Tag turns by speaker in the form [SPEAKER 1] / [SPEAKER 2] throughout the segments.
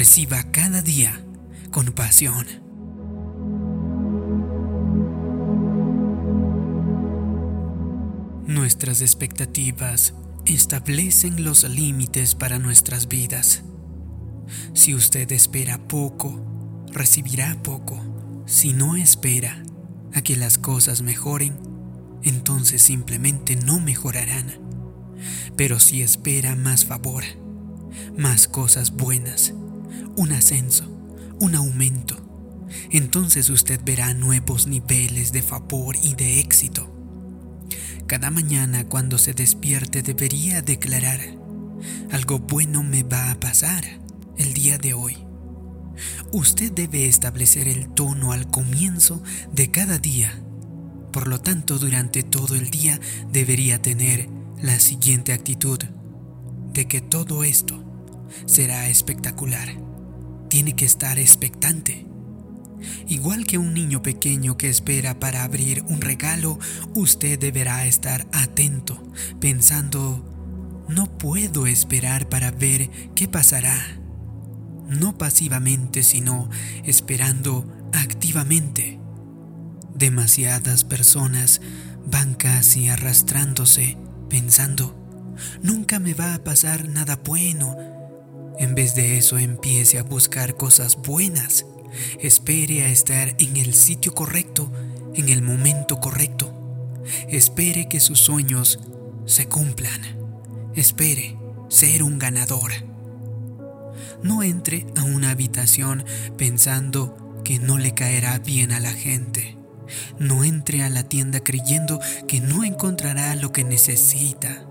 [SPEAKER 1] reciba cada día con pasión. Nuestras expectativas establecen los límites para nuestras vidas. Si usted espera poco, recibirá poco. Si no espera a que las cosas mejoren, entonces simplemente no mejorarán. Pero si espera más favor, más cosas buenas, un ascenso, un aumento, entonces usted verá nuevos niveles de favor y de éxito. Cada mañana cuando se despierte debería declarar, algo bueno me va a pasar el día de hoy. Usted debe establecer el tono al comienzo de cada día. Por lo tanto, durante todo el día debería tener la siguiente actitud de que todo esto será espectacular. Tiene que estar expectante. Igual que un niño pequeño que espera para abrir un regalo, usted deberá estar atento, pensando, no puedo esperar para ver qué pasará. No pasivamente, sino esperando activamente. Demasiadas personas van casi arrastrándose, pensando, nunca me va a pasar nada bueno. En vez de eso empiece a buscar cosas buenas Espere a estar en el sitio correcto, en el momento correcto. Espere que sus sueños se cumplan. Espere ser un ganador. No entre a una habitación pensando que no le caerá bien a la gente. No entre a la tienda creyendo que no encontrará lo que necesita.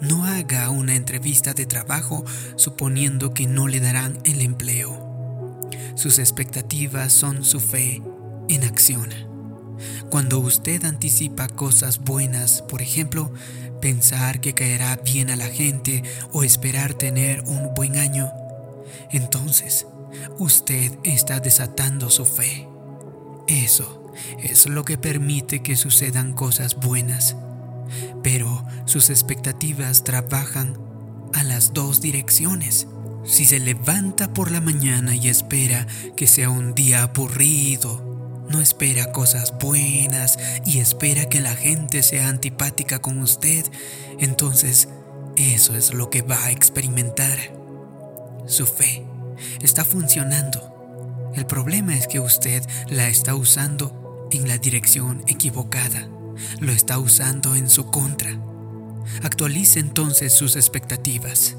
[SPEAKER 1] No haga una entrevista de trabajo suponiendo que no le darán el empleo. Sus expectativas son su fe en acción. Cuando usted anticipa cosas buenas, por ejemplo, pensar que caerá bien a la gente o esperar tener un buen año, entonces usted está desatando su fe. Eso es lo que permite que sucedan cosas buenas. Pero sus expectativas trabajan a las dos direcciones. Si se levanta por la mañana y espera que sea un día aburrido, no espera cosas buenas y espera que la gente sea antipática con usted, entonces eso es lo que va a experimentar. Su fe está funcionando. El problema es que usted la está usando en la dirección equivocada. Lo está usando en su contra. Actualice entonces sus expectativas.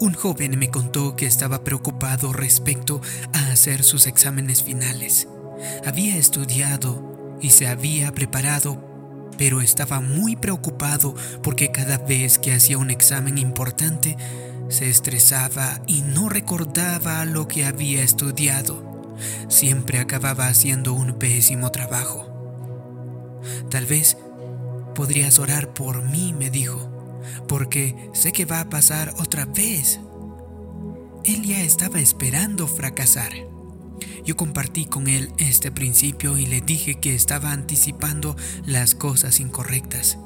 [SPEAKER 1] Un joven me contó que estaba preocupado respecto a hacer sus exámenes finales. Había estudiado y se había preparado, pero estaba muy preocupado porque cada vez que hacía un examen importante, se estresaba y no recordaba lo que había estudiado. Siempre acababa haciendo un pésimo trabajo. Tal vez podrías orar por mí, me dijo porque sé que va a pasar otra vez. Él ya estaba esperando fracasar. Yo compartí con él este principio y le dije que estaba anticipando las cosas incorrectas.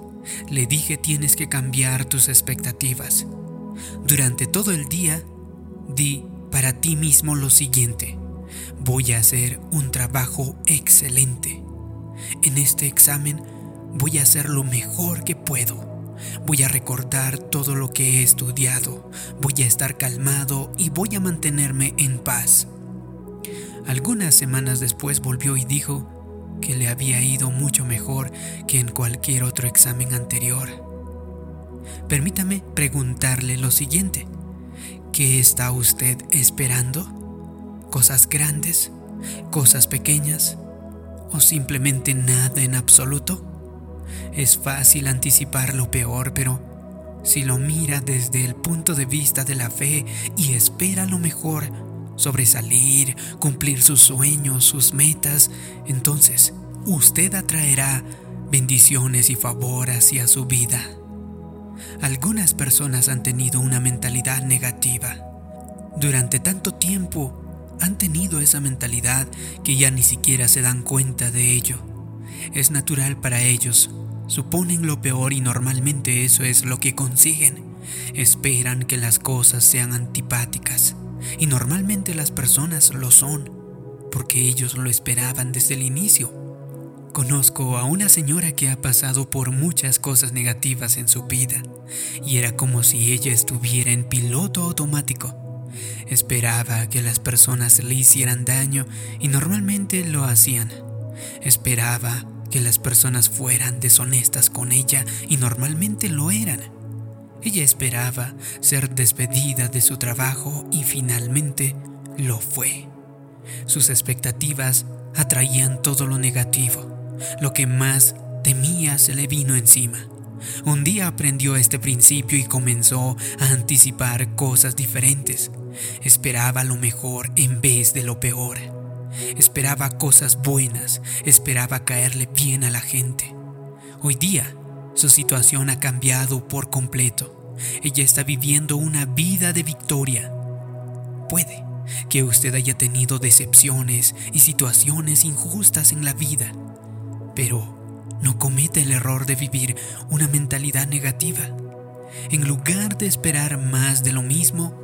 [SPEAKER 1] Le dije tienes que cambiar tus expectativas. Durante todo el día, di para ti mismo lo siguiente. Voy a hacer un trabajo excelente. En este examen voy a hacer lo mejor que puedo. Voy a recordar todo lo que he estudiado, voy a estar calmado y voy a mantenerme en paz. Algunas semanas después volvió y dijo que le había ido mucho mejor que en cualquier otro examen anterior. Permítame preguntarle lo siguiente. ¿Qué está usted esperando? ¿Cosas grandes? ¿Cosas pequeñas? ¿O simplemente nada en absoluto? Es fácil anticipar lo peor, pero si lo mira desde el punto de vista de la fe y espera lo mejor, sobresalir, cumplir sus sueños, sus metas, entonces usted atraerá bendiciones y favor hacia su vida. Algunas personas han tenido una mentalidad negativa. Durante tanto tiempo han tenido esa mentalidad que ya ni siquiera se dan cuenta de ello. Es natural para ellos Suponen lo peor y normalmente eso es lo que consiguen. Esperan que las cosas sean antipáticas. Y normalmente las personas lo son, porque ellos lo esperaban desde el inicio. Conozco a una señora que ha pasado por muchas cosas negativas en su vida, y era como si ella estuviera en piloto automático. Esperaba que las personas le hicieran daño y normalmente lo hacían. Esperaba que las personas fueran deshonestas con ella y normalmente lo eran. Ella esperaba ser despedida de su trabajo y finalmente lo fue. Sus expectativas atraían todo lo negativo. Lo que más temía se le vino encima. Un día aprendió este principio y comenzó a anticipar cosas diferentes. Esperaba lo mejor en vez de lo peor. Esperaba cosas buenas, esperaba caerle bien a la gente. Hoy día, su situación ha cambiado por completo. Ella está viviendo una vida de victoria. Puede que usted haya tenido decepciones y situaciones injustas en la vida, pero no comete el error de vivir una mentalidad negativa. En lugar de esperar más de lo mismo,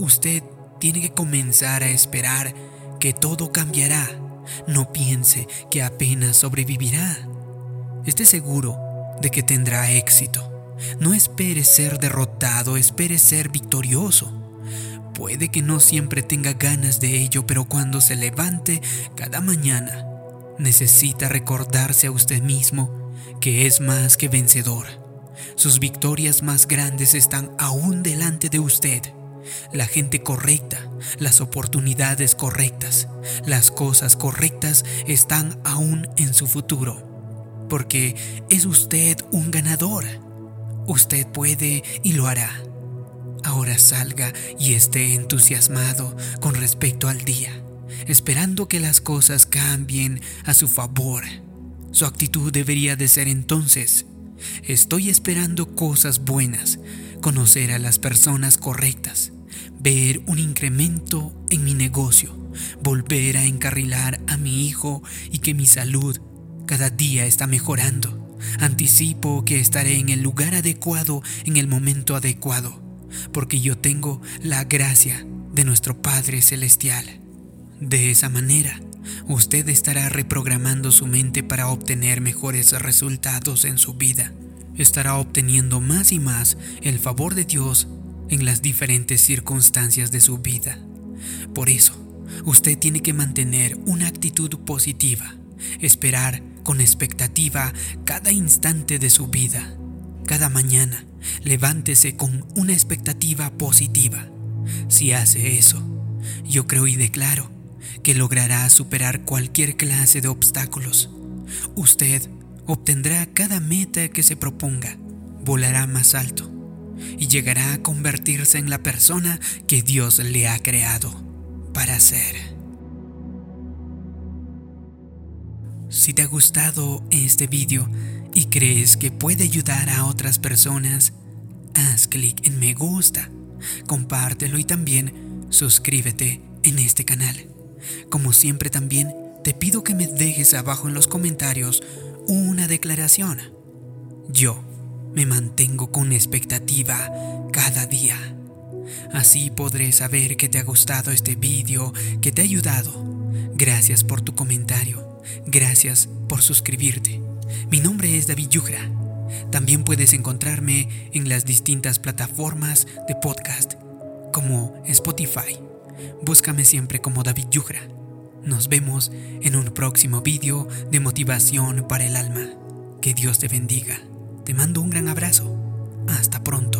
[SPEAKER 1] usted tiene que comenzar a esperar que todo cambiará. No piense que apenas sobrevivirá. Esté seguro de que tendrá éxito. No espere ser derrotado, espere ser victorioso. Puede que no siempre tenga ganas de ello, pero cuando se levante cada mañana, necesita recordarse a usted mismo que es más que vencedor. Sus victorias más grandes están aún delante de usted. La gente correcta, las oportunidades correctas, las cosas correctas están aún en su futuro. Porque es usted un ganador. Usted puede y lo hará. Ahora salga y esté entusiasmado con respecto al día esperando que las cosas cambien a su favor. Su actitud debería de ser entonces, estoy esperando cosas buenas, conocer a las personas correctas, ver un incremento en mi negocio, volver a encarrilar a mi hijo y que mi salud cada día está mejorando. Anticipo que estaré en el lugar adecuado en el momento adecuado, porque yo tengo la gracia de nuestro Padre Celestial. De esa manera, usted estará reprogramando su mente para obtener mejores resultados en su vida. Estará obteniendo más y más el favor de Dios en las diferentes circunstancias de su vida. Por eso, usted tiene que mantener una actitud positiva, esperar con expectativa cada instante de su vida. Cada mañana, levántese con una expectativa positiva. Si hace eso, yo creo y declaro que logrará superar cualquier clase de obstáculos. Usted obtendrá cada meta que se proponga, volará más alto y llegará a convertirse en la persona que Dios le ha creado para ser. Si te ha gustado este vídeo y crees que puede ayudar a otras personas, haz clic en me gusta, compártelo y también suscríbete en este canal. Como siempre también te pido que me dejes abajo en los comentarios una declaración. Yo me mantengo con expectativa cada día. Así podré saber que te ha gustado este vídeo, que te ha ayudado. Gracias por tu comentario. Gracias por suscribirte. Mi nombre es David Yugra. También puedes encontrarme en las distintas plataformas de podcast como Spotify, Búscame siempre como David Yugra. Nos vemos en un próximo vídeo de motivación para el alma. Que Dios te bendiga. Te mando un gran abrazo. Hasta pronto.